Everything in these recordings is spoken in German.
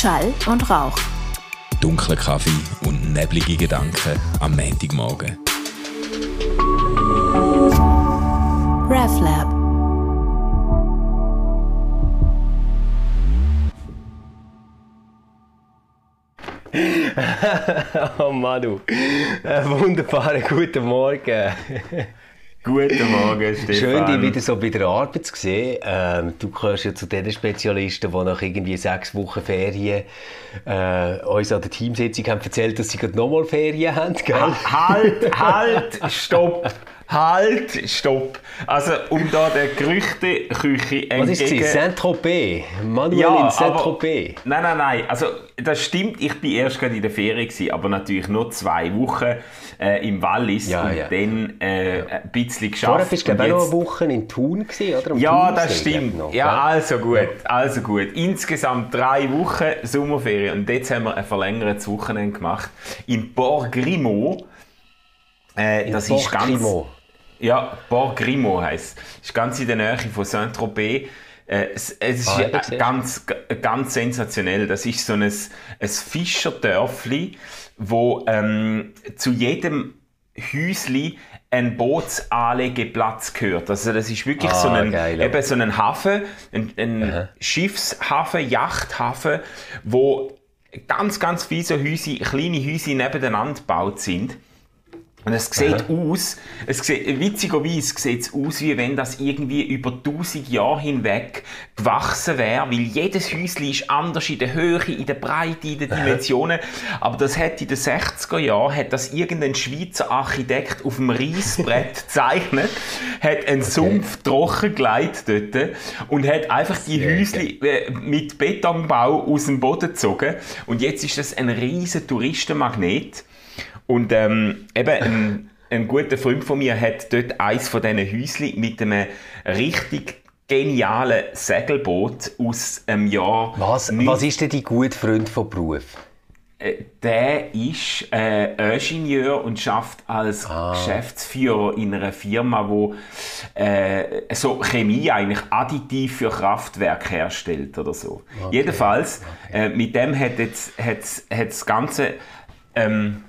Schall und Rauch. Dunkler Kaffee und neblige Gedanken am Montagmorgen. RevLab. oh Manu, einen wunderbaren guten Morgen. Guten Morgen, Stefan. Schön, dich wieder so bei der Arbeit zu sehen. Ähm, du gehörst ja zu den Spezialisten, die nach irgendwie sechs Wochen Ferien äh, uns an der Teamsitzung haben erzählt, dass sie gerade nochmal Ferien haben. Gell? Halt, halt, stopp. Halt, stopp. Also, um da der Gerüchteküche entgegen... Was ist es? Saint-Tropez? Manuel ja, in Saint-Tropez? Nein, nein, nein. Also, das stimmt. Ich war erst gerade in der Ferien, gewesen, aber natürlich nur zwei Wochen äh, im Wallis ja, und ja. dann äh, ja. ein bisschen geschafft. Vorher bist du, glaube ich, noch eine Woche in Thun gewesen, oder? Am ja, Thunsee, das stimmt. Noch, ja, also gut, also gut. Insgesamt drei Wochen Sommerferien und jetzt haben wir ein verlängertes Wochenende gemacht in Port Grimaud. Äh, in das Port ist ganz... Ja, Port Grimaud heisst es. ist ganz in der Nähe von Saint-Tropez. Äh, es, es Ah, ist ganz, ganz sensationell. Das ist so ein, ein Fischerdörfli, wo ähm, zu jedem Häusli ein Bootsanlegeplatz gehört. Also das ist wirklich Ah, so, ein, geil, eben so ein Hafen, ein, ein. Schiffshafen, Yachthafen, wo ganz, ganz viele so Häuser, kleine Häuser nebeneinander gebaut sind. Und es sieht aus, es sieht, witzigerweise sieht es aus, wie wenn das irgendwie über tausend Jahre hinweg gewachsen wäre, weil jedes Häuschen ist anders in der Höhe, in der Breite, in den Dimensionen. Aber das hat in den 60er Jahren, hat das irgendein Schweizer Architekt auf dem Reissbrett gezeichnet, hat einen Sumpf trockengelegt dort und hat einfach die Sehr Häuschen äh, mit Betonbau aus dem Boden gezogen. Und jetzt ist das ein riesen Touristenmagnet. Und ähm, eben ein, ein guter Freund von mir hat dort eins von diesen Häuschen mit einem richtig genialen Segelboot aus dem Jahr... Was, was ist denn dein guter Freund von Beruf? Äh, Der ist äh, Ingenieur und schafft als Ah. Geschäftsführer in einer Firma, wo äh, so Chemie eigentlich additiv für Kraftwerke herstellt oder so. Jedenfalls äh, mit dem hat jetzt hat's, hat's das ganze ähm,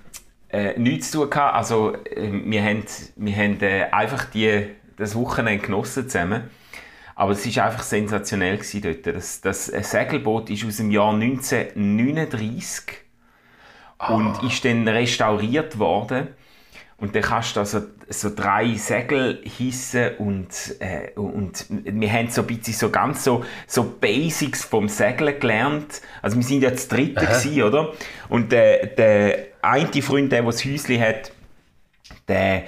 äh, nichts zu tun gehabt. Also äh, wir haben, wir haben äh, einfach die, das Wochenende genossen zusammen. Aber es war einfach sensationell gewesen dort. Das, das Segelboot ist aus dem Jahr 1939 und ist dann restauriert worden. Und dann kannst du also so drei Segel hissen und, äh, und wir haben so ein bisschen so ganz so, so Basics vom Segeln gelernt. Also wir sind ja das dritte gewesen, oder? Und der, der eine Freund, der, der das Häuschen hat, der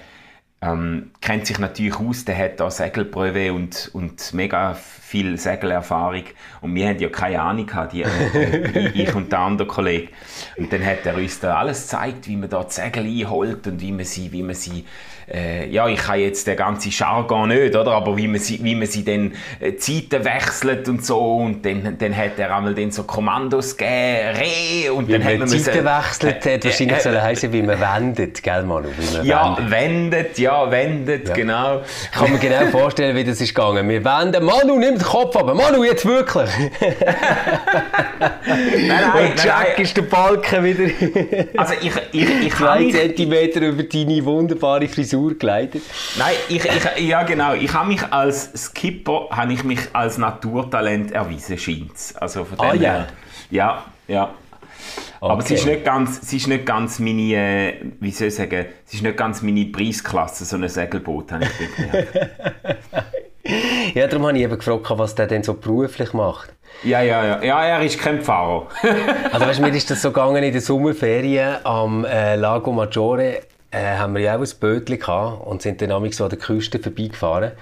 ähm, kennt sich natürlich aus, der hat da Segelprüfe und, und mega viel Segelerfahrung. Und wir haben ja keine Ahnung gehabt, die, äh, ich und der andere Kollege. Und dann hat er uns da alles gezeigt, wie man da die Segel einholt und wie man sie, wie man sie äh, ja, ich kann jetzt den ganzen Jargon nicht, oder? Aber wie man sie, wie man sie dann äh, Zeiten wechselt und so. Und dann, dann hat er einmal dann so Kommandos gegeben, Reh, und Wie dann hat man Zeiten wechselt, hat wahrscheinlich äh, sollen heißen, wie man wendet, gell Manu? Man ja, wendet. wendet, ja, wendet, Ja. genau. Ich kann mir genau vorstellen, wie das ist gegangen. Wir wenden, Manu, nimm den Kopf ab. Manu, jetzt wirklich. Nein, Und Jack ist der Balken wieder Also ich, ich, ich habe zwei mich, Zentimeter über deine wunderbare Frisur geleitet. nein, ich, ich, ja genau, ich habe mich als Skipper, habe ich mich als Naturtalent erwiesen, scheint's. Also von Ah, dem ja. her, ja, ja. Aber es Okay. ist nicht ganz, es ist nicht ganz meine, äh, wie soll ich sagen, es ist nicht ganz meine Preisklasse, so ein Segelboot, habe ich. Ja, darum habe ich eben gefragt, was der denn so beruflich macht. Ja, ja, ja, ja, er ist kein Pfarrer. Also weißt, mir ist das so gegangen in den Sommerferien am äh, Lago Maggiore. Äh, haben wir ja auch ein Bötchen gehabt und sind dann amigs so an der Küste vorbeigefahren.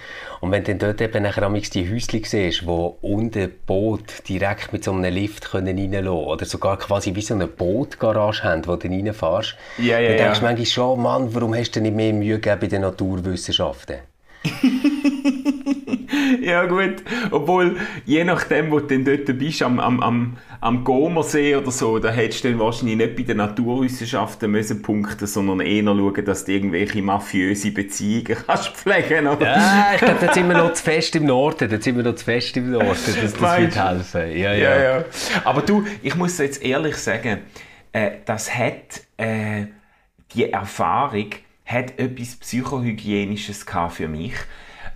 Und wenn du dann dort eben nachher amigs die Häuschen siehst, wo unten Boot direkt mit so einem Lift können reinlassen oder sogar quasi wie so eine Bootgarage haben, wo du reinfährst, Ja, ja, dann denkst du ja. manchmal schon, Mann, warum hast du nicht mehr Mühe gegeben bei den Naturwissenschaften? ja gut, obwohl je nachdem, wo du dann dort bist, am, am, am, am Gomersee oder so, da hättest du dann wahrscheinlich nicht bei den Naturwissenschaften müssen punkten, sondern eher schauen, dass du irgendwelche mafiöse Beziehungen kannst pflegen, oder? Ja, ich glaube, da sind wir noch zu fest im Norden, da sind wir noch zu fest im Norden, das, das wird helfen. Ja, ja. ja, ja. Aber du, ich muss jetzt ehrlich sagen, äh, das hat, äh, die Erfahrung hat etwas Psychohygienisches für mich.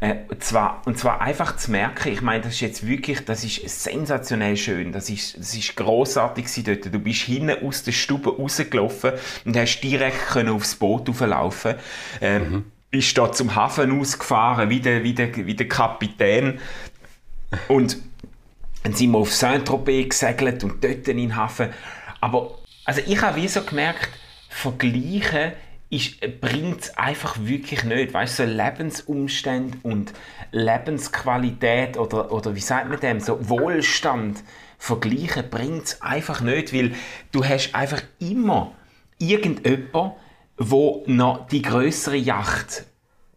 Äh, zwar, und zwar einfach zu merken, ich meine, das ist jetzt wirklich, das ist sensationell schön, das ist, das ist grossartig dort. Du bist hinten aus der Stube rausgelaufen und hast direkt können aufs Boot auflaufen ähm, mhm. Bist da zum Hafen ausgefahren, wie der, wie der, wie der Kapitän. Und dann sind wir auf Saint-Tropez gesegelt und dort in den Hafen. Aber also ich habe wie so gemerkt, vergleichen bringt es einfach wirklich nicht. Weißt du, so Lebensumstände und Lebensqualität oder, oder wie sagt man dem, so Wohlstand vergleichen bringt es einfach nicht, weil du hast einfach immer irgendjemand, wo noch die größere Yacht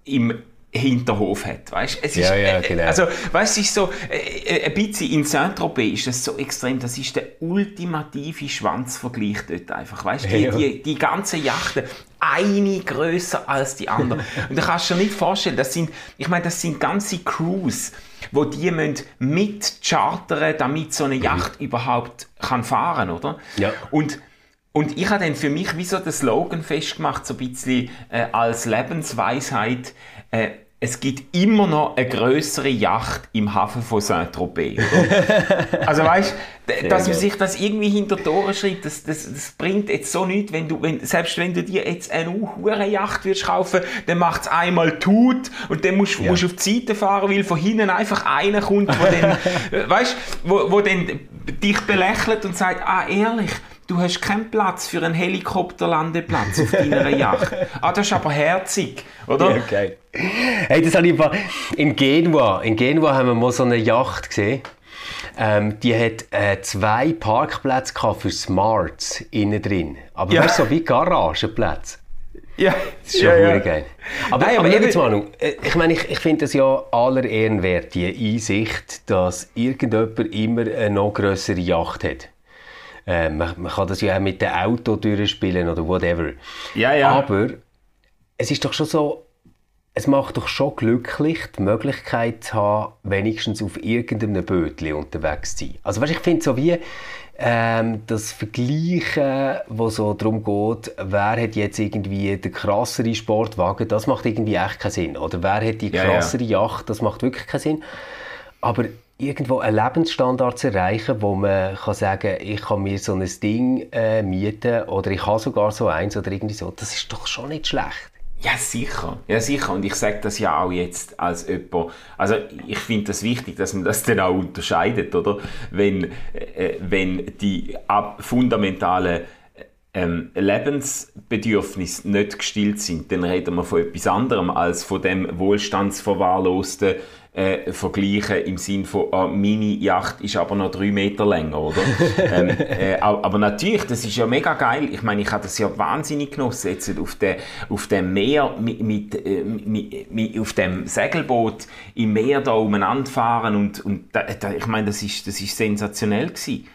im Hinterhof hat. Weißt? Es ist, ja, ja, genau. Also, weißt, es ist so, äh, ein bisschen in Saint-Tropez ist das so extrem, das ist der ultimative Schwanzvergleich dort einfach. Weißt? Die, ja. die, die ganzen Yachten, eine größer als die andere. Und da kannst du dir nicht vorstellen, das sind, ich meine, das sind ganze Crews, wo die müssen mit chartern, damit so eine mhm. Yacht mhm. überhaupt kann fahren, oder? Ja. Und und ich habe dann für mich wie so den Slogan festgemacht, so ein bisschen äh, als Lebensweisheit, äh, es gibt immer noch eine größere Yacht im Hafen von Saint-Tropez. also weißt, dass man sich das irgendwie hinter Tore schreibt, das, das, das, bringt jetzt so nichts, wenn du, wenn, selbst wenn du dir jetzt eine hure Yacht würdest kaufen, dann macht es einmal tut und dann musst, ja. musst du auf die Seite fahren, weil von hinten einfach einer kommt, wo dann, weißt, wo, wo dann dich belächelt und sagt, ah ehrlich, du hast keinen Platz für einen Helikopterlandeplatz auf deiner Yacht. Ah, das ist aber herzig, oder? Ja, geil. Hey, das habe ich in Genua. In Genua haben wir mal so eine Yacht gesehen. Ähm, die hat äh, zwei Parkplätze für Smarts innen drin. Aber ja. weißt so wie Garagenplätze. Ja, das ist ja, ja. geil. Aber, Nein, aber, aber jetzt, Manu, äh, ich meine, ich, ich finde das ja aller Ehren wert, die Einsicht, dass irgendjemand immer eine noch größere Yacht hat. Äh, man, man, kann das ja auch mit dem Auto durchspielen oder whatever. Ja, ja. Aber es ist doch schon so, es macht doch schon glücklich, die Möglichkeit zu haben, wenigstens auf irgendeinem Bötchen unterwegs zu sein. Also weißt, ich finde so wie ähm, das Vergleichen, wo so darum geht, wer hat jetzt irgendwie den krasseren Sportwagen, das macht irgendwie echt keinen Sinn. Oder wer hat die krassere ja, ja. Yacht, das macht wirklich keinen Sinn. Aber irgendwo einen Lebensstandard zu erreichen, wo man kann sagen, ich kann mir so ein Ding äh, mieten oder ich habe sogar so eins oder irgendwie so, das ist doch schon nicht schlecht. Ja, sicher. Ja, sicher. Und ich sage das ja auch jetzt als jemand, also ich finde das wichtig, dass man das dann auch unterscheidet, oder? Wenn, äh, wenn die fundamentalen ähm, Lebensbedürfnisse nicht gestillt sind, dann reden wir von etwas anderem als von dem wohlstandsverwahrlosten äh, vergleichen im Sinn von, äh, meine Yacht ist aber noch drei Meter länger, oder? ähm, äh, aber natürlich, das ist ja mega geil. Ich meine, ich habe das ja wahnsinnig genossen, jetzt auf dem, auf dem Meer, mit, mit, äh, mit, mit, auf dem Segelboot im Meer da umeinander fahren und, und da, da, ich meine, das ist, das ist sensationell gewesen.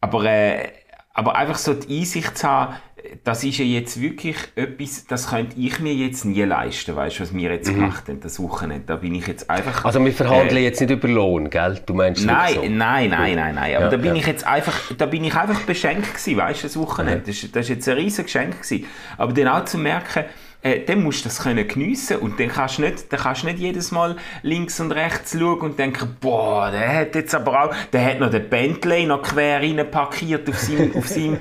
Aber, äh, aber einfach so die Einsicht zu haben, das ist ja jetzt wirklich etwas, das könnte ich mir jetzt nie leisten, weißt du, was wir jetzt mhm. gemacht haben, das Wochenende. Da bin ich jetzt einfach... Also wir verhandeln äh, jetzt nicht über Lohn, gell? Du meinst nein, so. Nein, nein, nein, nein. Aber ja, da bin ja. ich jetzt einfach, da bin ich einfach beschenkt gewesen, weißt du, das Wochenende. Mhm. Das, das ist jetzt ein riesiges Geschenk gewesen. Aber dann auch zu merken, äh, dann musst du das können geniessen und dann kannst du nicht, dann kannst du nicht jedes Mal links und rechts schauen und denken, boah, der hat jetzt aber auch, der hat noch den Bentley noch quer rein parkiert auf seinem, auf seinem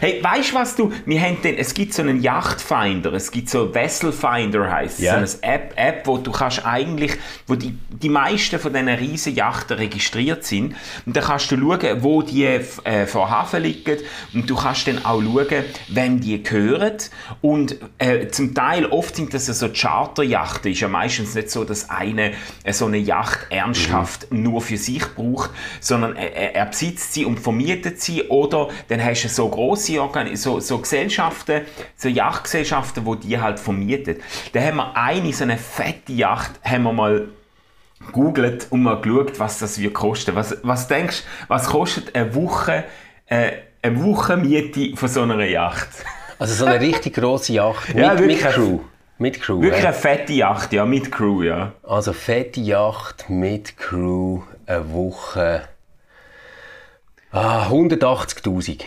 Hey, weißt du was du? Wir haben den, es gibt so einen Yachtfinder, es gibt so Vesselfinder heißt yeah. so eine App, App, wo du kannst eigentlich, wo die, die meisten von diesen riesen Yachten registriert sind und dann kannst du schauen, wo die äh, vor Hafen liegen und du kannst dann auch schauen, wem die gehören und äh, zum Teil, oft sind das ja so Charterjachten, ist ja meistens nicht so, dass eine äh, so eine Yacht ernsthaft mhm. nur für sich braucht, sondern er, er, besitzt sie und vermietet sie oder dann hast du so große so, so Gesellschaften, so Yachtgesellschaften, wo die halt vermietet. Da haben wir eine, so eine fette Yacht, haben wir mal googelt und mal geschaut, was das wird kosten. Was, was denkst du, was kostet eine Woche, äh, eine Woche Miete von so einer Yacht? Also so eine richtig grosse Yacht mit, ja, mit Crew. Mit Crew. Wirklich ja. eine fette Yacht, ja, mit Crew, ja. Also fette Yacht mit Crew, eine Woche. Ah, 180.000.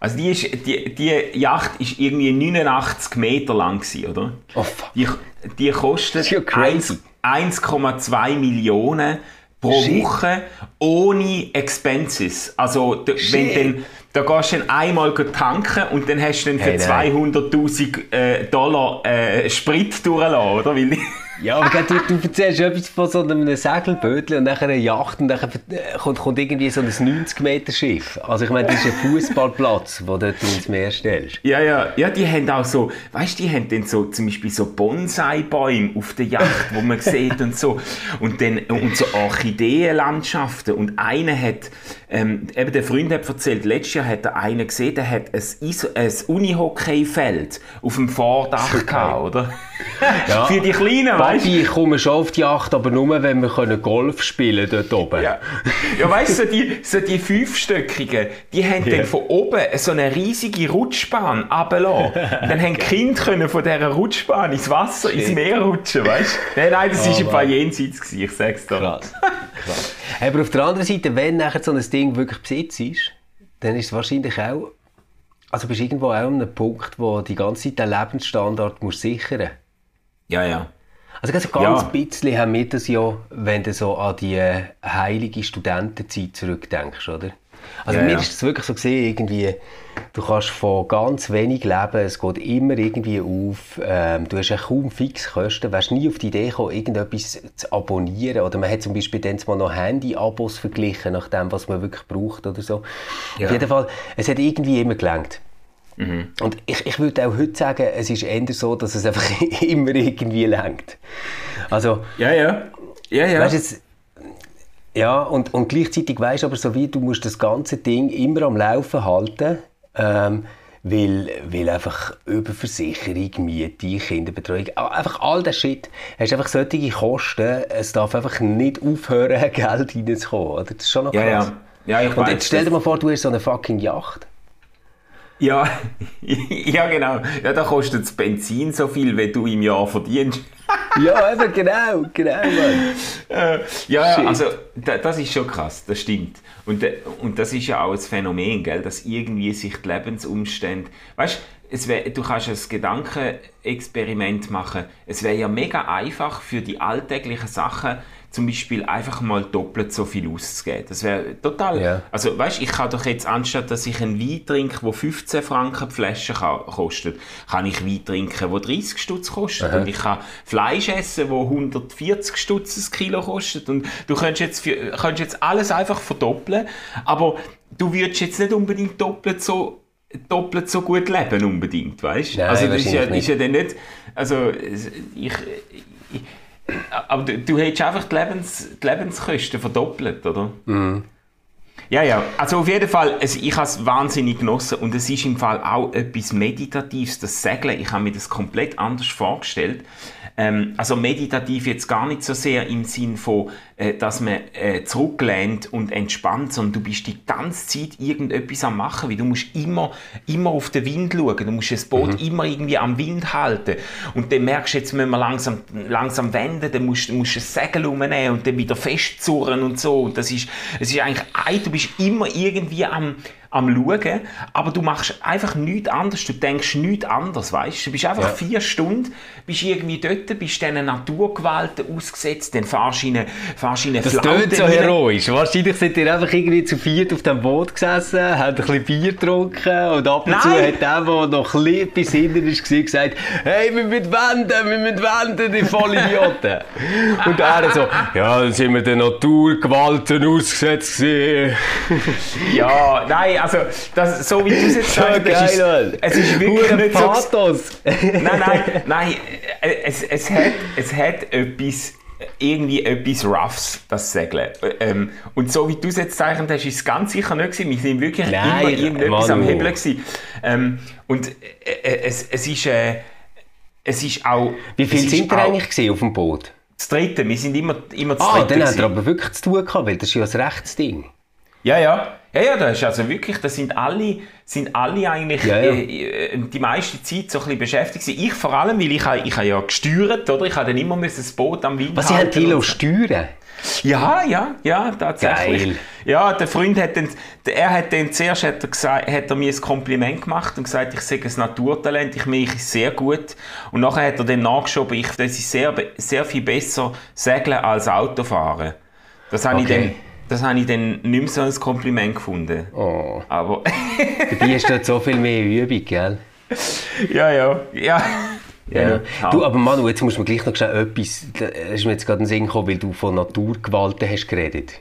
Also die, ist, die, die Yacht ist irgendwie 89 Meter lang gewesen, oder? Oh, fuck. Die, die kostet 1,2 Millionen pro Shit. Woche ohne Expenses. Also wenn dann da gehst du dann einmal tanken und dann hast du dann für hey, 200'000 äh, Dollar äh, Sprit durchgelassen, oder? Weil ja, aber du, du erzählst etwas von so einem Segelbötchen und nachher eine Yacht und dann kommt, kommt irgendwie so ein 90-Meter-Schiff. Also ich meine, das ist ein Fußballplatz, wo du ins Meer stellst. Ja, ja, ja, die haben auch so, weißt du, die haben dann so zum Beispiel so Bonsai-Bäume auf der Yacht, wo man sieht und so. Und dann und so Orchideenlandschaften. Und einer hat, ähm, eben der Freund hat erzählt, letztes Jahr hat er einen gesehen, der hat ein, ein Unihockeyfeld auf dem Vordach gehabt, oder? Ja. Für die Kleinen, weißt ich komme schon auf die Yacht, aber nur, wenn wir Golf spielen dort oben. Ja, ja weißt du, so die, so die Fünfstöckigen, die haben ja. dann von oben so eine riesige Rutschbahn runtergelassen. dann haben Kinder können von dieser Rutschbahn ins Wasser, ins Meer rutschen, weißt du? Nein, nein, das war oh, im Fall jenseits, gewesen, ich sag's dir. Krass. Krass. Aber auf der anderen Seite, wenn nachher so ein Ding wirklich Besitz ist, dann ist es wahrscheinlich auch also bist du irgendwo auch an einem Punkt, wo die ganze Zeit den Lebensstandard musst sichern musst. Ja, ja. Also ganz, ganz ja. bisschen haben wir das ja, wenn du so an die äh, heilige Studentenzeit zurückdenkst, oder? Also ja, mir ja. ist es wirklich so gesehen, irgendwie, du kannst von ganz wenig leben, es geht immer irgendwie auf, ähm, du hast ja kaum Fixkosten, wärst nie auf die Idee gekommen, irgendetwas zu abonnieren oder man hat zum Beispiel dann mal noch Handy-Abos verglichen, nach dem, was man wirklich braucht oder so. Ja. Auf jeden Fall, es hat irgendwie immer gelangt. Mhm. Und ich, ich würde auch heute sagen, es ist eher so, dass es einfach immer irgendwie lenkt. Also, ja, ja. Ja, ja. Weißt jetzt, ja, und, und gleichzeitig weißt du aber so wie, du musst das ganze Ding immer am Laufen halten, ähm, weil, weil einfach Überversicherung, Miete, Kinderbetreuung, einfach all das Shit, hast einfach solche Kosten, es darf einfach nicht aufhören, Geld reinzukommen, oder? Das ist schon noch krass. Ja, ja. ja ich und jetzt stell dir mal vor, du hast so eine fucking Yacht. Ja, ja genau. Ja, da kostet das Benzin so viel, wie du im Jahr verdienst. ja, eben, genau, genau, Mann. Äh, ja, Shit. also das ist schon krass, das stimmt. Und, äh, und das ist ja auch ein Phänomen, gell, dass irgendwie sich die Lebensumstände, weißt wär, du kannst ein Gedankenexperiment machen. Es wäre ja mega einfach für die alltäglichen Sachen, zum Beispiel einfach mal doppelt so viel auszugeben. Das wäre total. Yeah. Also, weißt ich kann doch jetzt, anstatt dass ich einen Wein trinke, der 15 Franken die Flasche kostet, kann ich Wein trinken, der 30 Stutz kostet. Aha. Und ich kann Fleisch essen, der 140 Stutz ein Kilo kostet. Und du könntest jetzt, für, könntest jetzt alles einfach verdoppeln, aber du würdest jetzt nicht unbedingt doppelt so doppelt so gut leben unbedingt, weißt? Nein, also das ist ja, ist ja dann nicht, also ich, ich aber du, du hättest einfach die, Lebens, die Lebenskosten verdoppelt, oder? Mhm. Ja, ja. Also auf jeden Fall, also ich habe es wahnsinnig genossen und es ist im Fall auch etwas Meditatives, das Segeln. Ich habe mir das komplett anders vorgestellt. Ähm, also meditativ jetzt gar nicht so sehr im Sinn von, äh, dass man äh, zurücklehnt und entspannt, sondern du bist die ganze Zeit irgendetwas am machen, weil du musst immer, immer auf den Wind schauen, du musst das Boot mhm. immer irgendwie am Wind halten und dann merkst du, jetzt müssen wir langsam, langsam wenden, dann musst, musst du ein Segel umnehmen und dann wieder festzurren und so. Und das ist, es ist eigentlich, du bist immer irgendwie am, am Schauen, aber du machst einfach nichts anderes, du denkst nichts anderes, weißt du? bist einfach ja. vier Stunden, bist irgendwie dort, bist diesen Naturgewalten ausgesetzt, dann fahrst du in eine, fahrst in eine Das klingt so heroisch. Wahrscheinlich sind ihr einfach irgendwie zu viert auf dem Boot gesessen, haben ein bisschen Bier getrunken und ab und Nein. zu hat der, der noch ein bisschen bis hinten ist, gesagt, hey, wir müssen wenden, wir müssen wenden, die Vollidioten. und er so, ja, dann sind wir den Naturgewalten ausgesetzt ja, nein, also das, so wie du es jetzt sagst, es, ist, es ist wirklich so... Pathos. Nein, nein, nein, es, es, hat, es hat etwas, irgendwie etwas Roughs, das Segeln. Ähm, und so wie du es jetzt zeichnet hast, ist es ganz sicher nicht gewesen. Wir sind wirklich Nein, immer irgendetwas Manu. am Hebeln gewesen. Ähm, und äh, äh, es, es ist... Äh, es ist auch... Wie viel sind ihr eigentlich auf dem Boot? Das dritte, wir sind immer, immer das Ah, dritte. dann hat er aber wirklich zu tun gehabt, weil das ist ja ein Rechtsding. Ja, ja. Ja, ja, das ist also wirklich, das sind alle, sind alle eigentlich Ja, ja. Äh, die meiste Zeit so ein bisschen beschäftigt gewesen. Ich vor allem, weil ich, ha- ich habe ja gesteuert, oder? Ich habe dann immer müssen das Boot am Wind Was, sie haben so. steuern? Ja, ja, ja, tatsächlich. Geil. Ja, der Freund hat dann, er hat dann zuerst hat er gesagt, hat er mir ein Kompliment gemacht und gesagt, ich sei ein Naturtalent, ich es sehr gut. Und nachher hat er dann nachgeschoben, ich, das ist sehr, sehr viel besser segeln als Autofahren. Das habe ich Okay. dann, das habe ich dann nicht mehr so als Kompliment gefunden. Oh. Aber, Dabei ist dort so viel mehr Übung, gell? ja, ja, ja. Ja. Ja. Du, aber Manu, jetzt muss man gleich noch schnell etwas, da ist mir jetzt gerade in den Sinn gekommen, weil du von Naturgewalten hast geredet.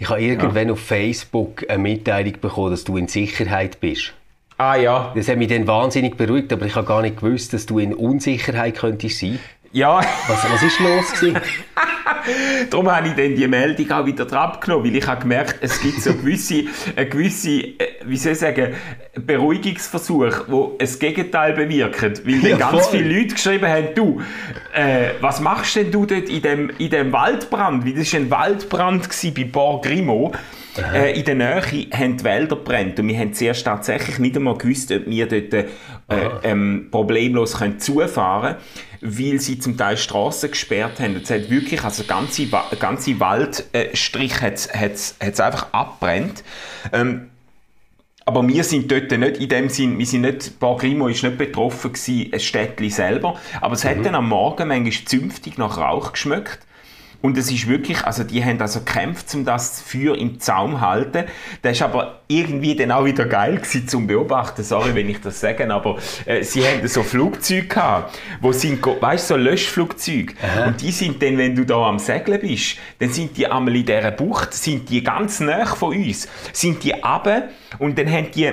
Ich habe irgendwann auf Facebook eine Mitteilung bekommen, dass du in Sicherheit bist. Ah ja, Das hat mich dann wahnsinnig beruhigt, aber ich habe gar nicht gewusst, dass du in Unsicherheit könntest sein. ja. Was, was ist los gewesen? Darum habe ich dann die Meldung auch wieder drauf genommen, weil ich habe gemerkt, es gibt so gewisse, eine gewisse äh, wie soll ich sagen, Beruhigungsversuche, die das Gegenteil bewirken. Weil dann Ja, ganz voll. viele Leute geschrieben haben, du, äh, was machst denn du dort in dem, in dem Waldbrand? Weil das war ein Waldbrand gewesen bei Bar Grimo. Äh, in der Nähe haben die Wälder brennt und wir haben zuerst tatsächlich nicht einmal gewusst, ob wir dort äh, ähm, problemlos können zufahren können, weil sie zum Teil Straßen gesperrt haben. Es hat wirklich, also ganze, ganze Waldstrich hat es einfach abbrennt. Ähm, aber wir sind dort nicht in dem Sinn, wir sind nicht, Bar Grimo ist nicht betroffen gewesen, ein Städtchen selber, aber es hat dann am Morgen manchmal zünftig nach Rauch geschmeckt. Und es ist wirklich, also die haben also gekämpft, um das Feuer im Zaum zu halten. Das ist aber irgendwie dann auch wieder geil gewesen zum Beobachten. Sorry, wenn ich das sage, aber äh, sie haben so Flugzeuge gehabt, wo sind, weißt du, so Löschflugzeuge. Und die sind dann, wenn du da am Segeln bist, dann sind die einmal in dieser Bucht, sind die ganz nah von uns, sind die runter und dann haben die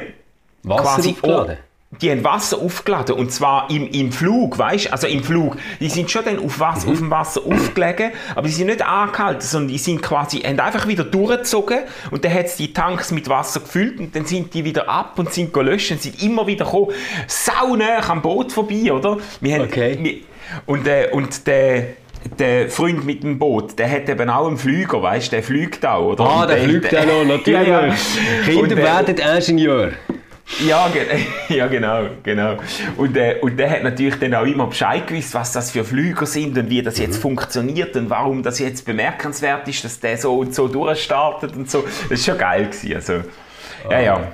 Wasser quasi aufgeladen? Die haben Wasser aufgeladen und zwar im, im Flug, weißt also im Flug. Die sind schon dann auf, Wasser, auf dem Wasser aufgelegen, aber die sind nicht angehalten, sondern die sind quasi, haben einfach wieder durchgezogen und dann hat es die Tanks mit Wasser gefüllt und dann sind die wieder ab und sind gelöscht und sind immer wieder gekommen, sau nah am Boot vorbei, oder? Wir haben, Okay. wir, und, äh, und der der Freund mit dem Boot, der hat eben auch einen Flüger, weißt du, der fliegt auch, oder? Ah, Und der fliegt der- auch noch, natürlich. Ja, ja. Kinder Und, äh, werden Ingenieur. Ja, ge ja, genau, genau. Und, äh, und der hat natürlich dann auch immer Bescheid gewusst, was das für Flüger sind und wie das jetzt funktioniert und warum das jetzt bemerkenswert ist, dass der so und so durchstartet und so. Das ist schon geil gewesen, also. Ja, ja.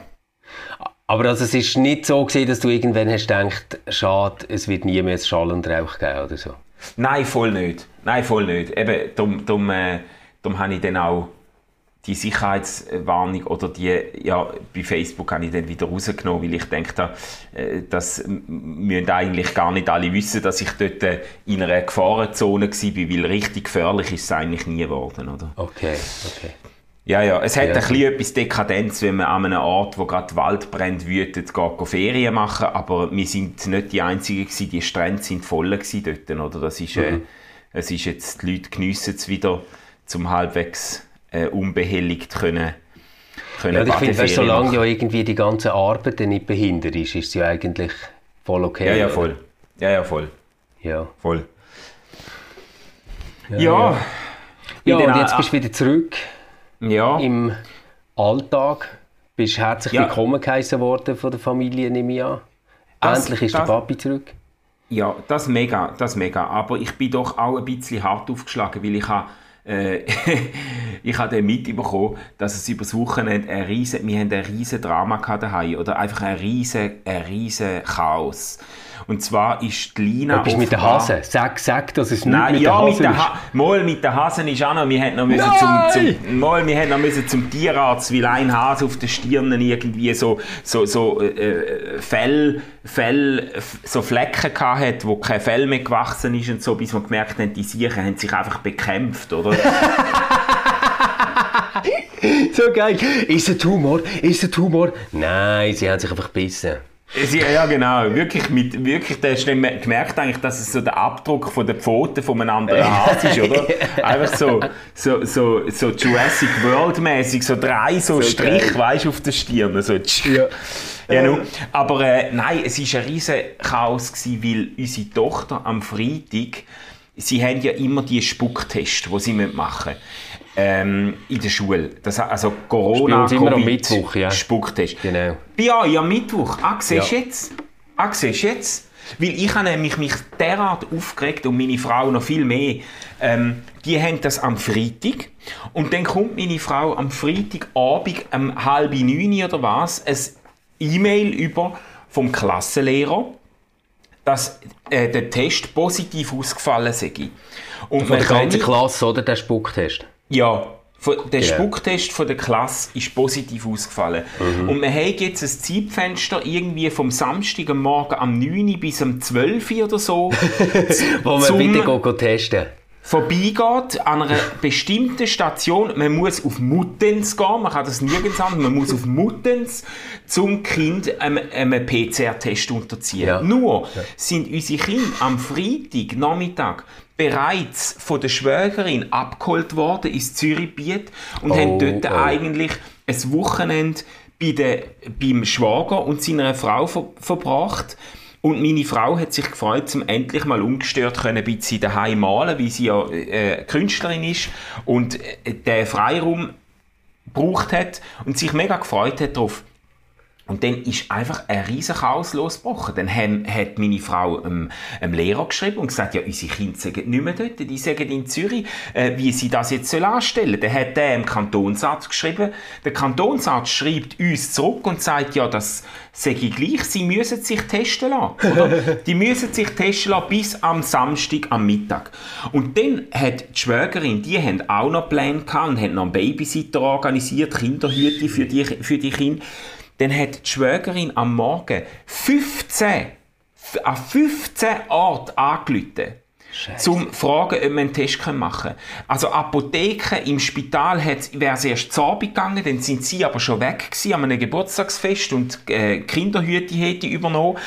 Aber also es ist nicht so gewesen, dass du irgendwann hast gedacht, schade, es wird nie mehr Schall und Rauch geben oder so. Nein, voll nicht. Nein, voll nicht. Eben, darum, darum, äh, darum habe ich dann auch die Sicherheitswarnung oder die, ja, bei Facebook habe ich dann wieder rausgenommen, weil ich denke, äh, das müssen eigentlich gar nicht alle wissen, dass ich dort äh, in einer Gefahrenzone war, weil richtig gefährlich ist es eigentlich nie geworden, oder? Okay, okay. Ja, ja, es hat Ja. ein bisschen etwas Dekadenz, wenn man an einem Ort, wo gerade Waldbrände wütet, geht, Ferien machen, aber wir sind nicht die Einzigen gewesen, die Strände sind voll gewesen dort, oder? Das ist, äh, Mhm. es ist jetzt, die Leute geniessen es wieder, zum halbwegs äh, unbehelligt können, können Ja, ich finde, weißt, solange machen. ja irgendwie die ganze Arbeit nicht behindert ist, ist es ja eigentlich voll okay. Ja, ja, voll. Ja, ja, voll. Ja, voll. ja. Ja, ja und jetzt bist du wieder zurück ja. im Alltag. Bist herzlich Ja. willkommen geheißen worden von der Familie, nehme ich an. Das- Endlich ist der das- Papi zurück. Ja, das mega, das mega. Aber ich bin doch auch ein bisschen hart aufgeschlagen, weil ich habe äh, ich habe dann mitbekommen, dass es über das Wochenende ein riesen, wir haben ein riesen Drama gehabt oder einfach ein riesen, ein riesen Chaos. Und zwar ist die Lina Etwas mit der offenbar- Hase. Sag, sag, dass es Nein, nicht mit ja, der mit Hase der ist. ha mal mit der Hasen ist auch noch, wir hätten noch müssen zum, Nein! zum, mal, wir hätten noch müssen zum Tierarzt, weil ein Hase auf der Stirn irgendwie so, so, so äh, äh, Fell, Fell, so Flecken gehabt hat, wo kein Fell mehr gewachsen ist und so, bis wir gemerkt haben, die Siechen haben sich einfach bekämpft, oder? So geil. Ist es Tumor? Ist es Tumor? Nein, sie haben sich einfach gebissen. Ja, genau. Wirklich, mit, wirklich, da hast du gemerkt, eigentlich, dass es so der Abdruck von der Pfoten von einem anderen Hase ist, oder? Einfach so, so, so, so Jurassic World-mäßig, so drei so, so Strich, weißt auf der Stirn. So, ja. Ja, no. Aber äh, nein, es war ein riesen Chaos, gewesen, weil unsere Tochter am Freitag, sie haben ja immer die Spucktests, die sie machen müssen ähm, in der Schule. Das, also Corona, Covid, immer am Mittwoch, ja. Spucktest. Genau. Ja, ja, Mittwoch. Ah, siehst ja. jetzt? Ah, siehst jetzt? Weil ich habe nämlich mich derart aufgeregt und meine Frau noch viel mehr. Ähm, die haben das am Freitag und dann kommt meine Frau am Freitagabend um halb neun oder was ein E-Mail über vom Klassenlehrer, dass äh, der Test positiv ausgefallen sei. Und von der ganzen Klasse, oder? Der Spucktest? Ja, der genau. Spucktest von der Klasse ist positiv ausgefallen. Mhm. Und wir haben jetzt ein Zeitfenster irgendwie vom Samstag am Morgen am 9 bis am 12 oder so. Wo wir bitte go, go testen vorbeigeht an einer bestimmten Station. Man muss auf Muttens gehen, man kann das nirgends anders. Man muss auf Muttens zum Kind einem, einem PCR-Test unterziehen. Ja. Nur ja. sind unsere Kinder am Freitag Nachmittag bereits von der Schwägerin abgeholt worden ins Zürichbiet und oh, haben dort oh. eigentlich ein Wochenende bei der, beim Schwager und seiner Frau ver verbracht. Und meine Frau hat sich gefreut, zum endlich mal ungestört können, ein bisschen daheim malen, weil sie ja äh, Künstlerin ist und äh, den Freiraum gebraucht hat und sich mega gefreut hat darauf. Und dann ist einfach ein riesen Chaos losgebrochen. Dann hat meine Frau einem, einem Lehrer geschrieben und gesagt, ja, unsere Kinder sind nicht mehr dort, die sagen in Zürich, äh, wie sie das jetzt soll anstellen Dann hat der im Kantonsarzt geschrieben. Der Kantonsarzt schreibt uns zurück und sagt, ja, das sage ich gleich, sie müssen sich testen lassen. Oder? die müssen sich testen lassen bis am Samstag am Mittag. Und dann hat die Schwägerin, die haben auch noch Pläne gehabt und haben noch einen Babysitter organisiert, Kinderhüte für die, für die Kinder dann hat die Schwägerin am Morgen 15, an 15 Orten angerufen Scheiße. zum fragen, ob man einen Test machen können. Also Apotheken im Spital wäre es erst zu Abend gegangen, dann sind sie aber schon weg gewesen, an einem Geburtstagsfest und äh, Kinderhüte hätte übernommen.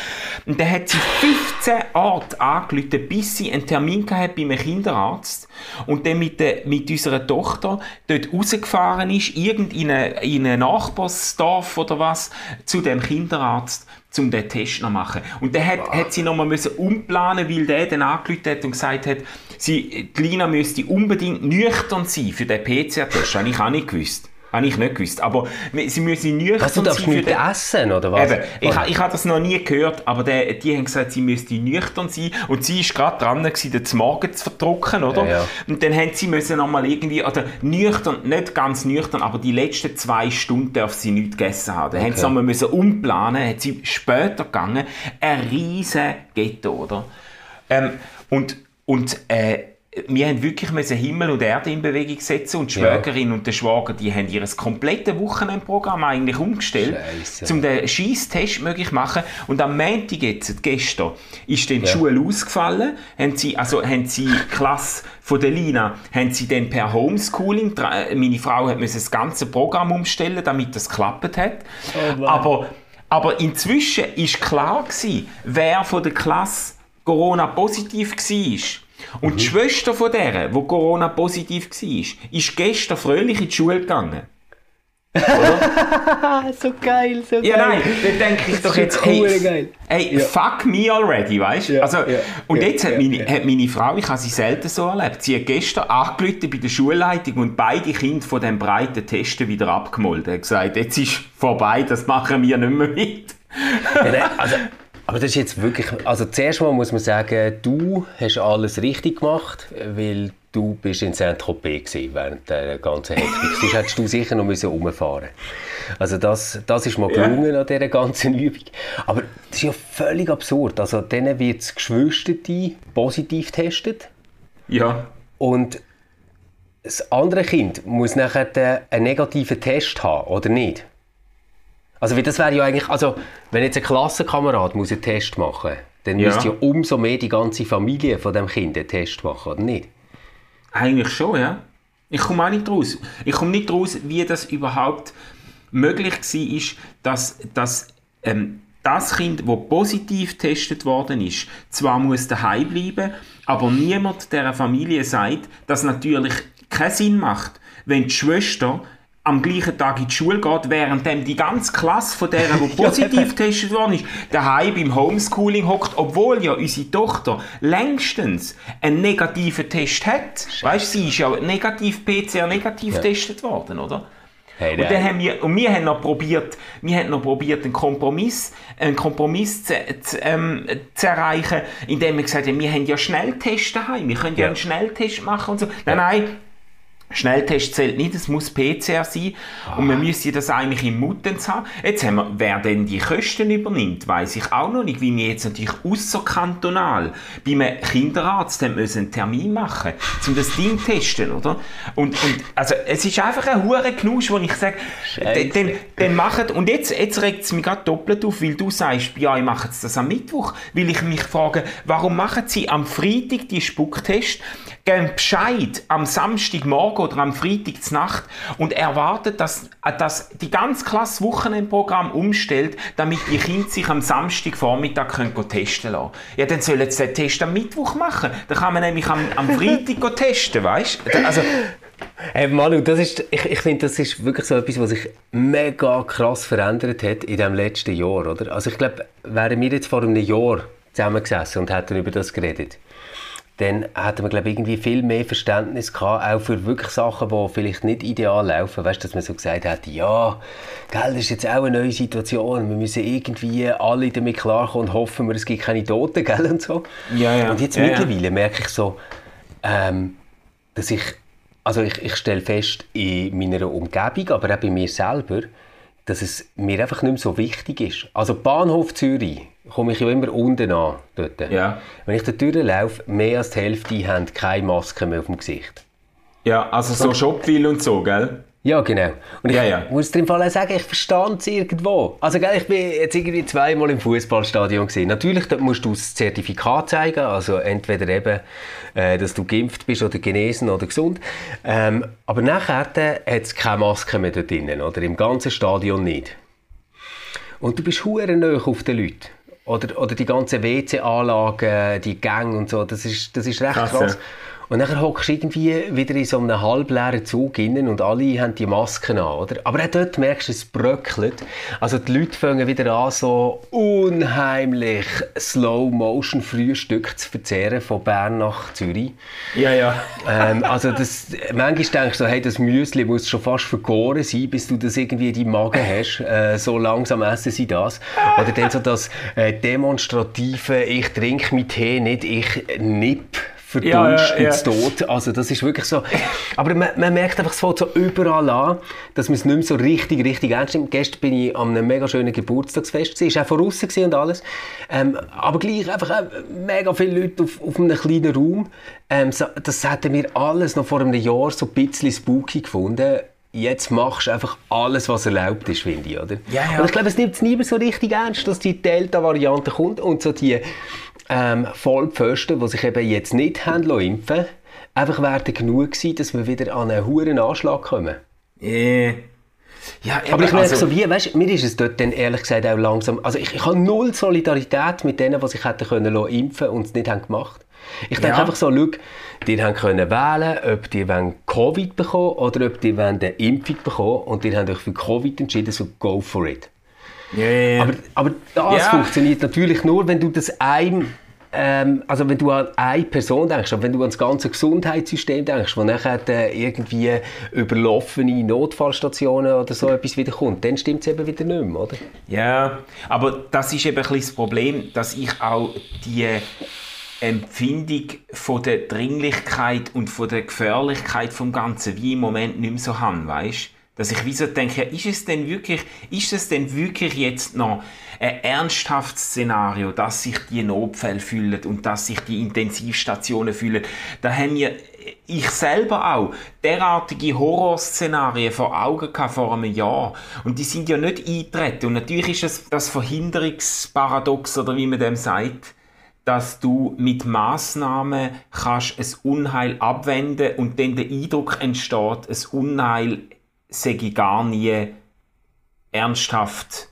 Und dann hat sie 15 Orte angerufen, bis sie einen Termin hatte bei einem Kinderarzt und dann mit, der, mit unserer Tochter dort rausgefahren ist, in ein Nachbarsdorf oder was, zu dem Kinderarzt um den Test noch machen. Und dann hat, hat sie noch mal müssen umplanen, weil der dann angerufen hat und gesagt hat, sie, die Lina müsste unbedingt nüchtern sein für den PCR-Test. Habe ich auch nicht gewusst. Habe ich nicht gewusst. Aber sie müssen nüchtern was, du darfst nicht den... essen, oder was? Eben, ich, ich habe das noch nie gehört, aber der, die haben gesagt, sie müsste nüchtern sein. Und sie ist gerade dran, gewesen, den Magen zu verdrucken, oder? Ja, ja. Und dann haben sie müssen noch mal irgendwie, oder nüchtern, nicht ganz nüchtern, aber die letzten zwei Stunden darf sie nichts gegessen haben. Dann okay. haben sie noch mal müssen umplanen, hat sie später gegangen. Ein riesen Ghetto, oder? Ähm, und, und, äh, wir haben wirklich müssen Himmel und Erde in Bewegung setzen und die Schwägerin ja. und der Schwager, die haben ihr komplette Wochenendprogramm eigentlich umgestellt, Scheisse. um den Schießtest möglich zu machen. Und am Montag jetzt, gestern, ist dann die ja. Schule ausgefallen, haben sie, also haben sie Klasse von der Lina, haben sie dann per Homeschooling, meine Frau hat das ganze Programm umstellen, damit das geklappt hat. Oh aber, aber inzwischen ist klar gewesen, wer von der Klasse Corona positiv war. Und mhm. die Schwester von der, die Corona positiv war, ist gestern fröhlich in die Schule gegangen. so geil, so geil. Ja, nein, dann denke ich doch jetzt, cool, hey, geil. hey ja. fuck me already, weißt du? Ja, also, ja, und jetzt hat, meine, hat meine Frau, ich habe sie selten so erlebt, sie hat gestern angerufen bei der Schulleitung und beide Kinder von dem breiten Testen wieder abgemolden. hat gesagt, jetzt ist vorbei, das machen wir nicht mehr mit. also, aber das ist jetzt wirklich, also zuerst mal muss man sagen, du hast alles richtig gemacht, weil du bist in Saint-Tropez während der ganzen Hektik. Sonst hättest du sicher noch müssen rumfahren Also das, das ist mal gelungen ja. an dieser ganzen Übung. Aber das ist ja völlig absurd. Also denen wird das Geschwisterte positiv getestet. Ja. Und das andere Kind muss nachher einen negativen Test haben, oder nicht? Also, das wäre ja eigentlich, also, wenn jetzt ein Klassenkamerad muss einen Test machen muss, dann ja. müsste ja umso mehr die ganze Familie von dem Kind einen Test machen, oder nicht? Eigentlich schon, ja. Ich komme auch nicht raus. Ich komme nicht raus, wie das überhaupt möglich war, dass, dass ähm, das Kind, das positiv getestet worden ist, zwar muss daheim bleiben, aber niemand der Familie sagt, dass natürlich keinen Sinn macht, wenn die Schwester am gleichen Tag in die Schule geht, während die ganze Klasse von der, die positiv getestet worden ist, daheim beim Homeschooling hockt, obwohl ja unsere Tochter längstens einen negativen Test hat. Weißt sie ist ja negativ PCR negativ getestet ja. worden, oder? Hey, und, dann haben wir, und wir haben noch probiert, wir haben noch probiert, einen Kompromiss, einen Kompromiss zu, zu, ähm, zu erreichen, indem wir gesagt haben, wir haben ja Schnelltests daheim, wir können ja, ja einen Schnelltest machen und so. Nein, nein, Schnelltest zählt nicht, es muss PCR sein. Ah. Und wir müssen das eigentlich im Muttenz haben. Jetzt haben wir, wer denn die Kosten übernimmt, weiß ich auch noch nicht. Wie wir jetzt natürlich außerkantonal bei einem Kinderarzt müssen einen Termin machen, um das Ding zu testen, oder? Und, und also es ist einfach ein hoher Knusch, wo ich sage, den, den machen, und jetzt, jetzt regt es mich gerade doppelt auf, weil du sagst, ja, ich mache das am Mittwoch, weil ich mich frage, warum machen sie am Freitag die Spucktest, geben Bescheid am Samstagmorgen oder am Freitag Nacht und erwartet, dass, dass die ganze Klasse Wochenendprogramm umstellt, damit die Kinder sich am Samstagvormittag können testen lassen. Ja, dann sollen sie den Test am Mittwoch machen. Dann kann man nämlich am, am Freitag testen, weißt? Also, Hey Manu, das ist, ich, ich finde, das ist wirklich so etwas, was sich mega krass verändert hat in dem letzten Jahr, oder? Also ich glaube, wären wir jetzt vor einem Jahr zusammengesessen und hätten über das geredet, dann hätten wir, glaube ich, irgendwie viel mehr Verständnis gehabt, auch für wirklich Sachen, die vielleicht nicht ideal laufen. Weißt du, dass man so gesagt hat, ja, gell, das ist jetzt auch eine neue Situation, wir müssen irgendwie alle damit klarkommen und hoffen wir, es gibt keine Toten, gell, und so. Ja, ja. Und jetzt ja, mittlerweile merke ich so, ähm, dass ich, also ich, ich stelle fest, in meiner Umgebung, aber auch bei mir selber, dass es mir einfach nicht mehr so wichtig ist. Also Bahnhof Zürich, komme ich ja immer unten an. Dort. Ja. Wenn ich da durchlaufe, mehr als die Hälfte haben keine Maske mehr auf dem Gesicht. Ja, also so Shopville und so, gell? Ja, genau. Und ich ja, ja. muss dir im Fall auch sagen, ich verstand es irgendwo. Also, gell, ich bin jetzt irgendwie zweimal im Fußballstadion gesehen. Natürlich, dort musst du das Zertifikat zeigen, also entweder eben, äh, dass du geimpft bist oder genesen oder gesund. Ähm, aber nachher hat es keine Maske mehr dort drinnen, oder im ganzen Stadion nicht. Und du bist hure nah auf den Leuten. Oder, oder die ganzen WC-Anlagen, die Gänge und so, das ist, das ist recht krass. krass. Und dann hockst du irgendwie wieder in so einem halbleeren Zug innen und alle haben die Masken an, oder? Aber auch dort merkst du, es bröckelt. Also die Leute fangen wieder an, so unheimlich Slow-Motion-Frühstück zu verzehren von Bern nach Zürich. Ja, ja. ähm, also das, manchmal denkst du, hey, das Müsli muss schon fast vergoren sein, bis du das irgendwie in deinem Magen hast. Äh, so langsam essen sie das. Oder dann so das äh, demonstrative, ich trinke mit Tee, nicht ich nipp verdunsten ja, ja, ja. tot. Also das ist wirklich so. Aber man, man merkt einfach, es fängt so überall an, dass man es nicht mehr so richtig, richtig ernst nimmt. Gestern bin ich an einem mega schönen Geburtstagsfest, es war auch von und alles. Ähm, aber gleich einfach mega viele Leute auf, auf einem kleinen Raum. Ähm, so, das hätten wir alles noch vor einem Jahr so ein bisschen spooky gefunden jetzt machst du einfach alles, was erlaubt ist, finde ich, oder? Ja, ja. Und ich glaube, es nimmt es niemand so richtig ernst, dass die Delta-Variante kommt und so die ähm, Vollpfosten, die sich eben jetzt nicht haben impfen einfach werden genug sein, dass wir wieder an einen hohen Anschlag kommen. Yeah. Ja, aber ich merke also, so wie, weißt, mir ist es dort dann ehrlich gesagt auch langsam, also ich, ich habe null Solidarität mit denen, die sich hätten können impfen und es nicht haben gemacht. Ich denke ja. einfach so, schau, die haben können wählen, ob die Covid bekommen oder ob die eine Impfung bekommen und die haben euch für Covid entschieden, so go for it. Yeah. Aber, aber das ja. funktioniert natürlich nur, wenn du das einem ähm, also wenn du an eine Person denkst, aber wenn du an das ganze Gesundheitssystem denkst, wo nachher irgendwie überlaufene Notfallstationen oder so etwas wieder kommt, dann stimmt es eben wieder nicht mehr, oder? Ja, aber das ist eben ein bisschen das Problem, dass ich auch die Empfindung von der Dringlichkeit und von der Gefährlichkeit vom Ganzen wie im Moment nicht mehr so habe, weißt? Dass ich wie so denke, ist es denn wirklich, ist es denn wirklich jetzt noch ein ernsthaftes Szenario, dass sich die Notfälle fühlen und dass sich die Intensivstationen fühlen? Da haben wir ich selber auch derartige Horrorszenarien vor Augen gehabt vor einem Jahr. Und die sind ja nicht eingetreten. Und natürlich ist es das Verhinderungsparadox, oder wie man dem sagt, dass du mit Maßnahmen kannst ein Unheil abwenden und dann der Eindruck entsteht, ein Unheil sei gar nie ernsthaft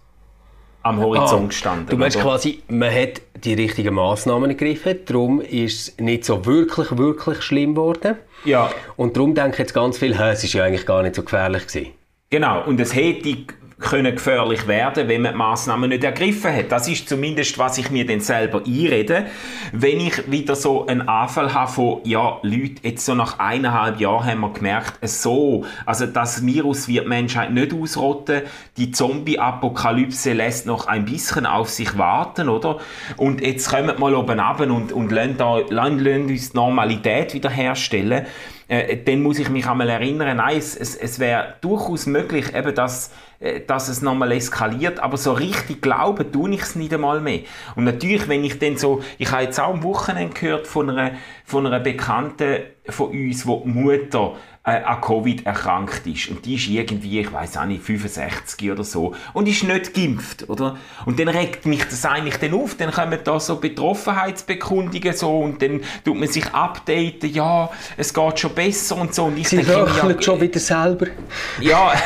am Horizont ah, gestanden. Du meinst oder? quasi, man hat die richtigen Maßnahmen ergriffen, darum ist es nicht so wirklich, wirklich schlimm geworden. Ja. Und darum denken jetzt ganz viele, es ist ja eigentlich gar nicht so gefährlich gewesen. Genau, und es hätte können gefährlich werden, wenn man die Massnahmen nicht ergriffen hat. Das ist zumindest, was ich mir dann selber einrede. Wenn ich wieder so einen Anfall habe von, ja, Leute, jetzt so nach eineinhalb Jahren haben wir gemerkt, so, also das Virus wird die Menschheit nicht ausrotten, die Zombie-Apokalypse lässt noch ein bisschen auf sich warten, oder? Und jetzt kommen wir mal oben runter und, und lassen, da, lassen uns die Normalität wiederherstellen äh, dann muss ich mich einmal erinnern, nein, es, es, es wäre durchaus möglich, eben, dass, äh, dass es nochmal eskaliert, aber so richtig glauben tue ich es nicht einmal mehr. Und natürlich, wenn ich dann so, ich habe jetzt auch am Wochenende gehört von einer, von einer Bekannten von uns, die Mutter äh, an Covid erkrankt ist. Und die ist irgendwie, ich weiß auch nicht, 65 oder so. Und ist nicht geimpft, oder? Und dann regt mich das eigentlich dann auf. Dann kommen da so Betroffenheitsbekundungen so und dann tut man sich updaten, ja, es geht schon besser und so. Und ich Sie denke, ja, schon wieder selber. Ja,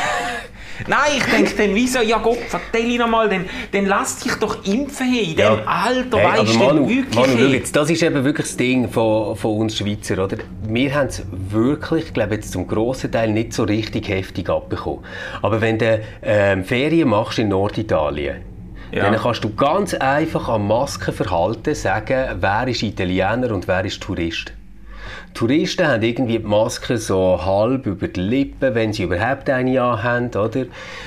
Nein, ich denke dann, wieso, ja Gott, vertell nochmal, dann, dann lass dich doch impfen hey, in ja. dem Alter, hey, weißt du, wirklich. Manu, hey. jetzt, das ist eben wirklich das Ding von, von uns Schweizer, oder? Wir haben es wirklich, ich glaube jetzt zum grossen Teil nicht so richtig heftig abbekommen. Aber wenn du ähm, Ferien machst in Norditalien, ja. Dann kannst du ganz einfach am Maskenverhalten sagen, wer ist Italiener und wer ist Tourist. Touristen haben irgendwie die Maske so halb über die Lippen, wenn sie überhaupt eine haben, oder?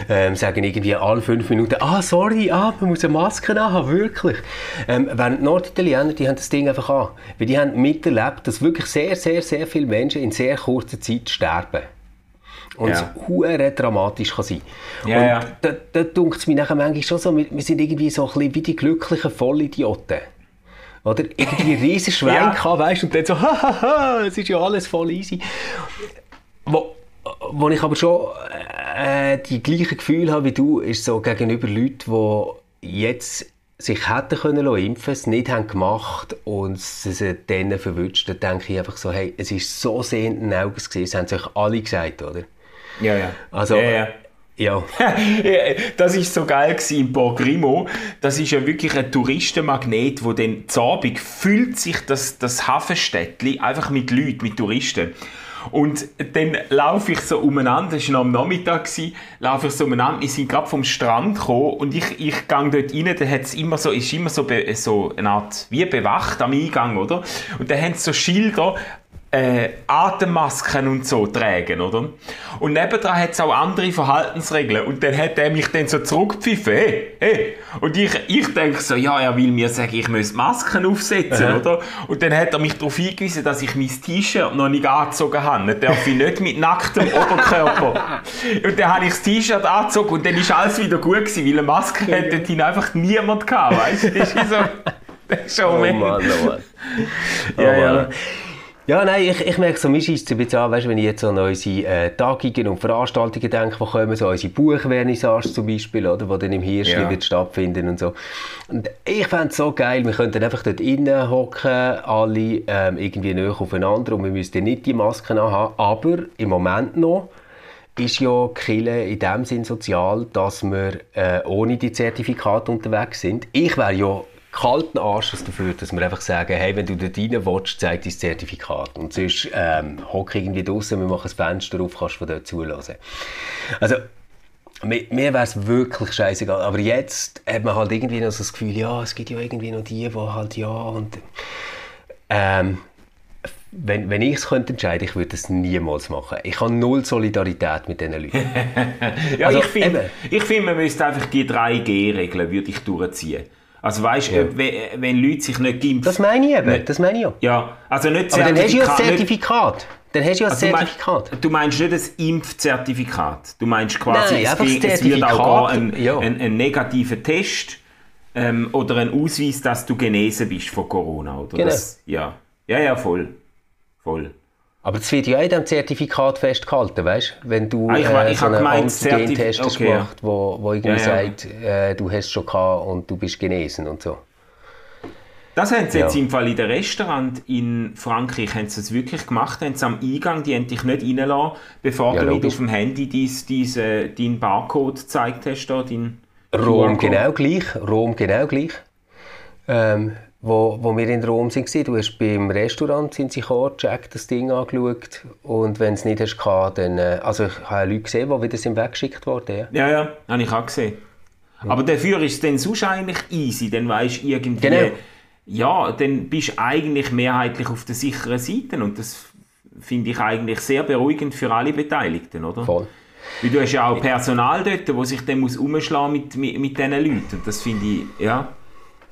Ähm, sagen irgendwie alle fünf Minuten, ah, sorry, ah, man muss eine Maske haben, wirklich. Ähm, während die Norditaliener, die haben das Ding einfach an. Weil die haben miterlebt, dass wirklich sehr, sehr, sehr viele Menschen in sehr kurzer Zeit sterben. Und ja. es dramatisch kann sein. Ja, und ja. da, da dunkt es mir nachher manchmal schon so, wir, wir sind irgendwie so ein bisschen wie die glücklichen Vollidioten. Oder irgendwie riesen Schwein ja. gehabt, weißt, und dann so, hahaha, es ist ja alles voll easy. Wo, wo ich aber schon äh, die gleichen Gefühle habe wie du, ist so gegenüber Leuten, die jetzt sich hätten können impfen, es nicht haben gemacht und es dann verwünscht, dann denke ich einfach so, hey, es ist so sehenden Auges gewesen, das haben sich alle gesagt, oder? Ja, ja. Also, ja, ja. Ja. das ist so geil in Borgrimo. Das ist ja wirklich ein Touristenmagnet, wo dann Abend füllt sich das, das Hafenstädtli einfach mit Leuten, mit Touristen. Und dann laufe ich so umeinander, das war noch am Nachmittag, laufe ich so umeinander, wir sind gerade vom Strand gekommen und ich, ich gehe dort rein, da hat's immer so, ist immer so, so eine Art, wie bewacht am Eingang, oder? Und da haben sie so Schilder, äh, Atemmasken und so tragen, oder? Und nebendran hat es auch andere Verhaltensregeln. Und dann hat er mich dann so zurückgepfiffen, hey, hey. Und ich, ich denke so, ja, er will mir sagen, ich muss Masken aufsetzen, Aha. oder? Und dann hat er mich darauf hingewiesen, dass ich mein T-Shirt noch nicht angezogen habe. Dann darf ich nicht mit nacktem Oberkörper. und dann habe ich das T-Shirt angezogen und dann ist alles wieder gut gewesen, weil eine Maske hat dort einfach niemand gehabt, weißt du? Das ist so, das ist schon oh Mann, oh Mann. ja, oh Mann. ja. Ja, nein, ich, ich merke so, mir schießt es ein bisschen an, weißt, wenn ich jetzt an unsere äh, Tagungen und Veranstaltungen denke, die kommen, so unsere Buchvernissage zum Beispiel, oder, die dann im Hirschli ja. wird stattfinden und so. Und ich fände es so geil, wir könnten einfach dort innen hocken, alle ähm, irgendwie näher aufeinander und wir müssten nicht die Masken haben, aber im Moment noch ist ja Kille in dem Sinn sozial, dass wir äh, ohne die Zertifikate unterwegs sind. Ich wäre ja kalten Arsch dafür, dass wir einfach sagen, hey, wenn du dort rein willst, zeig dein Zertifikat. Und sonst ähm, hock irgendwie draußen, wir machen das Fenster auf, kannst von dort zulassen. Also, mir, mir wäre es wirklich scheißegal. Aber jetzt hat man halt irgendwie noch so das Gefühl, ja, es gibt ja irgendwie noch die, die halt ja und ähm, wenn, wenn ich es könnte entscheiden, ich würde es niemals machen. Ich habe null Solidarität mit diesen Leuten. ja, also, ich finde, find, man müsste einfach die 3G-Regeln würde ich durchziehen. Also weißt, ja. wenn, wenn Leute sich nicht impfen... Das meine ich eben, das meine ich auch. Ja, also nicht Aber dann hast du ja ein Zertifikat. Dann hast du ja ein also Zertifikat. Du meinst, nicht ein Impfzertifikat. Du meinst quasi, Nein, es, geht, es wird auch ein, ja. ein, ein negativer Test ähm, oder ein Ausweis, dass du genesen bist von Corona. Oder genau. Das, ja. ja, ja, voll. Voll. Aber das wird ja auch in diesem Zertifikat festgehalten, weißt du? Wenn du ah, ich, äh, ich so einen Antigen-Test okay. gemacht wo, wo irgendwie ja, ja. sagt, äh, du hast es schon gehabt und du bist genesen und so. Das haben sie Ja. jetzt im Fall in den Restaurant in Frankreich haben sie das wirklich gemacht. Haben sie am Eingang, die haben dich nicht reinlassen, bevor Ja, du logisch. auf dem Handy dies, dies, äh, deinen Barcode gezeigt hast. Da, dein Rom QR-Code. genau gleich. Rom genau gleich. Ähm, wo, wo wir in Rom waren, du hast beim Restaurant sind sie gekommen, checkt das Ding angeschaut und wenn es nicht hast dann, äh, also ich habe Leute gesehen, die wieder sind weggeschickt worden. Ja. Ja, ja, habe ich auch gesehen. Aber dafür ist es dann sonst eigentlich easy. Dann weißt du irgendwie, Genau. ja, dann bist du eigentlich mehrheitlich auf der sicheren Seite und das finde ich eigentlich sehr beruhigend für alle Beteiligten, oder? Voll. Weil du hast ja auch Personal dort, wo sich dann muss umschlagen mit, mit, mit diesen Leuten. Und das finde ich, ja.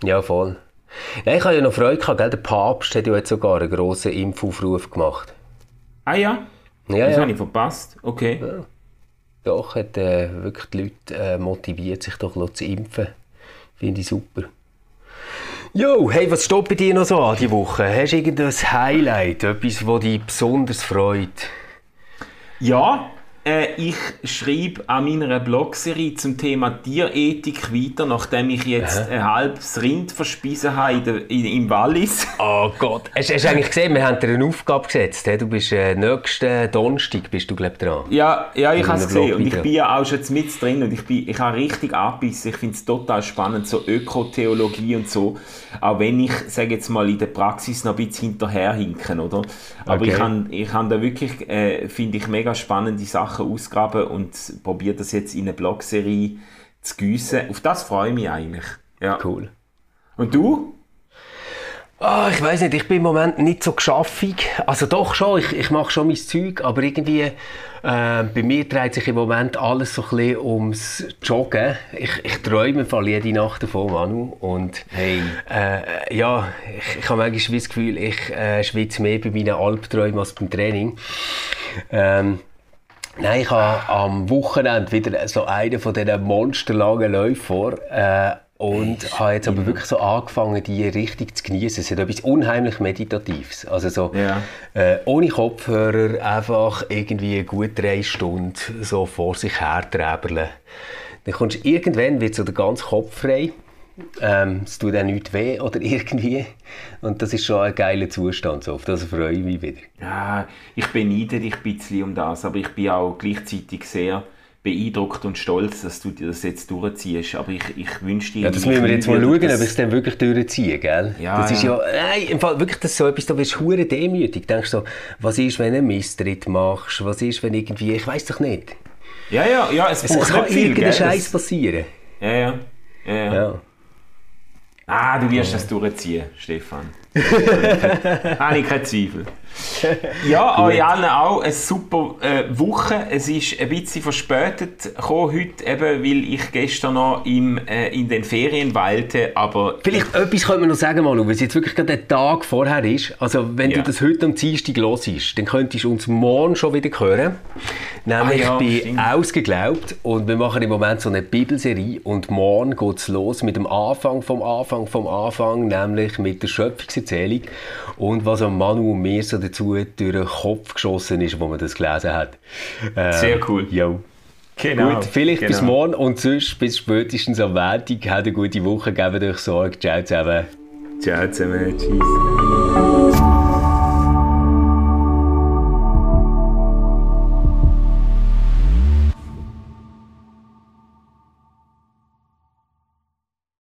Ja, voll. Nein, ich habe ja noch Freude gehabt, gell? der Papst hat ja jetzt sogar einen grossen Impfaufruf gemacht. Ah ja, Ja, das ja. habe ich verpasst. Okay. Doch, hat äh, wirklich die Leute äh, motiviert, sich doch zu impfen. Finde ich super. Jo, hey, was steht bei dir noch so an die Woche? Hast du irgendein Highlight, etwas, das dich besonders freut? Ja, äh, ich schreibe an meiner Blogserie zum Thema Tierethik weiter, nachdem ich jetzt ein halbes Rind verspeisen habe in der, in, im Wallis. Oh Gott, hast, hast du eigentlich gesehen, wir haben dir eine Aufgabe gesetzt. hä? Du bist äh, nächsten Donnerstag bist du, glaub dran. Ja, ja ich habe es gesehen und ich bin ja auch schon mit drin und ich, bin, ich habe richtig abbissen. Ich finde es total spannend, so Ökotheologie und so. Auch wenn ich, sage jetzt mal, in der Praxis noch ein bisschen hinterherhinken, oder? Aber Okay. ich habe ich hab da wirklich, äh, finde ich, mega spannende Sachen ausgraben und probiere das jetzt in eine Blogserie zu gießen. Auf das freue ich mich eigentlich. Ja. Cool. Und du? Ah, ich weiß nicht, ich bin im Moment nicht so geschaffig. Also doch schon, ich, ich mache schon mein Zeug, aber irgendwie äh, bei mir dreht sich im Moment alles so ein bisschen ums Joggen. Ich, ich träume Fall jede Nacht davon, Manu. Und Hey. äh, ja, ich, ich habe manchmal das Gefühl, ich äh, schwitze mehr bei meinen Albträumen als beim Training. Ähm, Nein, ich habe am Wochenende wieder so einen von diesen monsterlangen Läufen vor. Äh, und habe jetzt aber wirklich so angefangen, die richtig zu genießen. Es hat etwas unheimlich Meditatives. Also so Ja. äh, ohne Kopfhörer einfach irgendwie gut drei Stunden so vor sich her träberle. Dann kommst du irgendwann wird so der ganze Kopf frei. Ähm, es tut auch nicht weh oder irgendwie. Und das ist schon ein geiler Zustand. So. Auf das freue ich mich wieder. Ja, ich beneide dich ein bisschen um das, aber ich bin auch gleichzeitig sehr beeindruckt und stolz, dass du das jetzt durchziehst. Aber ich, ich wünsche dir... Ja, das müssen wir jetzt mal schauen, ob ich es dann wirklich durchziehe, gell? Ja, das ist ja. ja, nein, im Fall wirklich das so etwas, da wirst du hure demütig. Denkst so, was ist, wenn du einen Misstritt machst? Was ist, wenn irgendwie, ich weiß doch nicht. Ja, ja, ja, es Es, braucht kann nicht viel, irgendein? Scheiß passieren. Ja, ja. ja, ja. Ja. Ah, du wirst das durchziehen, Stefan. Habe ich keinen Zweifel. Ja, allen auch eine super äh, Woche. Es ist ein bisschen verspätet gekommen heute, eben, weil ich gestern noch im, äh, in den Ferien weilte, aber Vielleicht etwas könnte man noch sagen, Manu, weil es jetzt wirklich gerade der Tag vorher ist. Also, wenn Ja. du das heute am Dienstag hörst, dann könntest du uns morgen schon wieder hören. Nämlich Ah ja, bei stimmt. Ausgeglaubt. Und wir machen im Moment so eine Bibelserie. Und morgen geht es los mit dem Anfang vom Anfang vom Anfang, nämlich mit der Schöpfungserzählung. Und was am Manu und mir so dazu durch den Kopf geschossen ist, wo man das gelesen hat. Äh, Sehr cool. Jo. genau. Gut, vielleicht bis genau. morgen und sonst bis spätestens am Montag. Habt eine gute Woche, gebt euch Sorge. Ciao zusammen. Ciao zusammen, tschüss.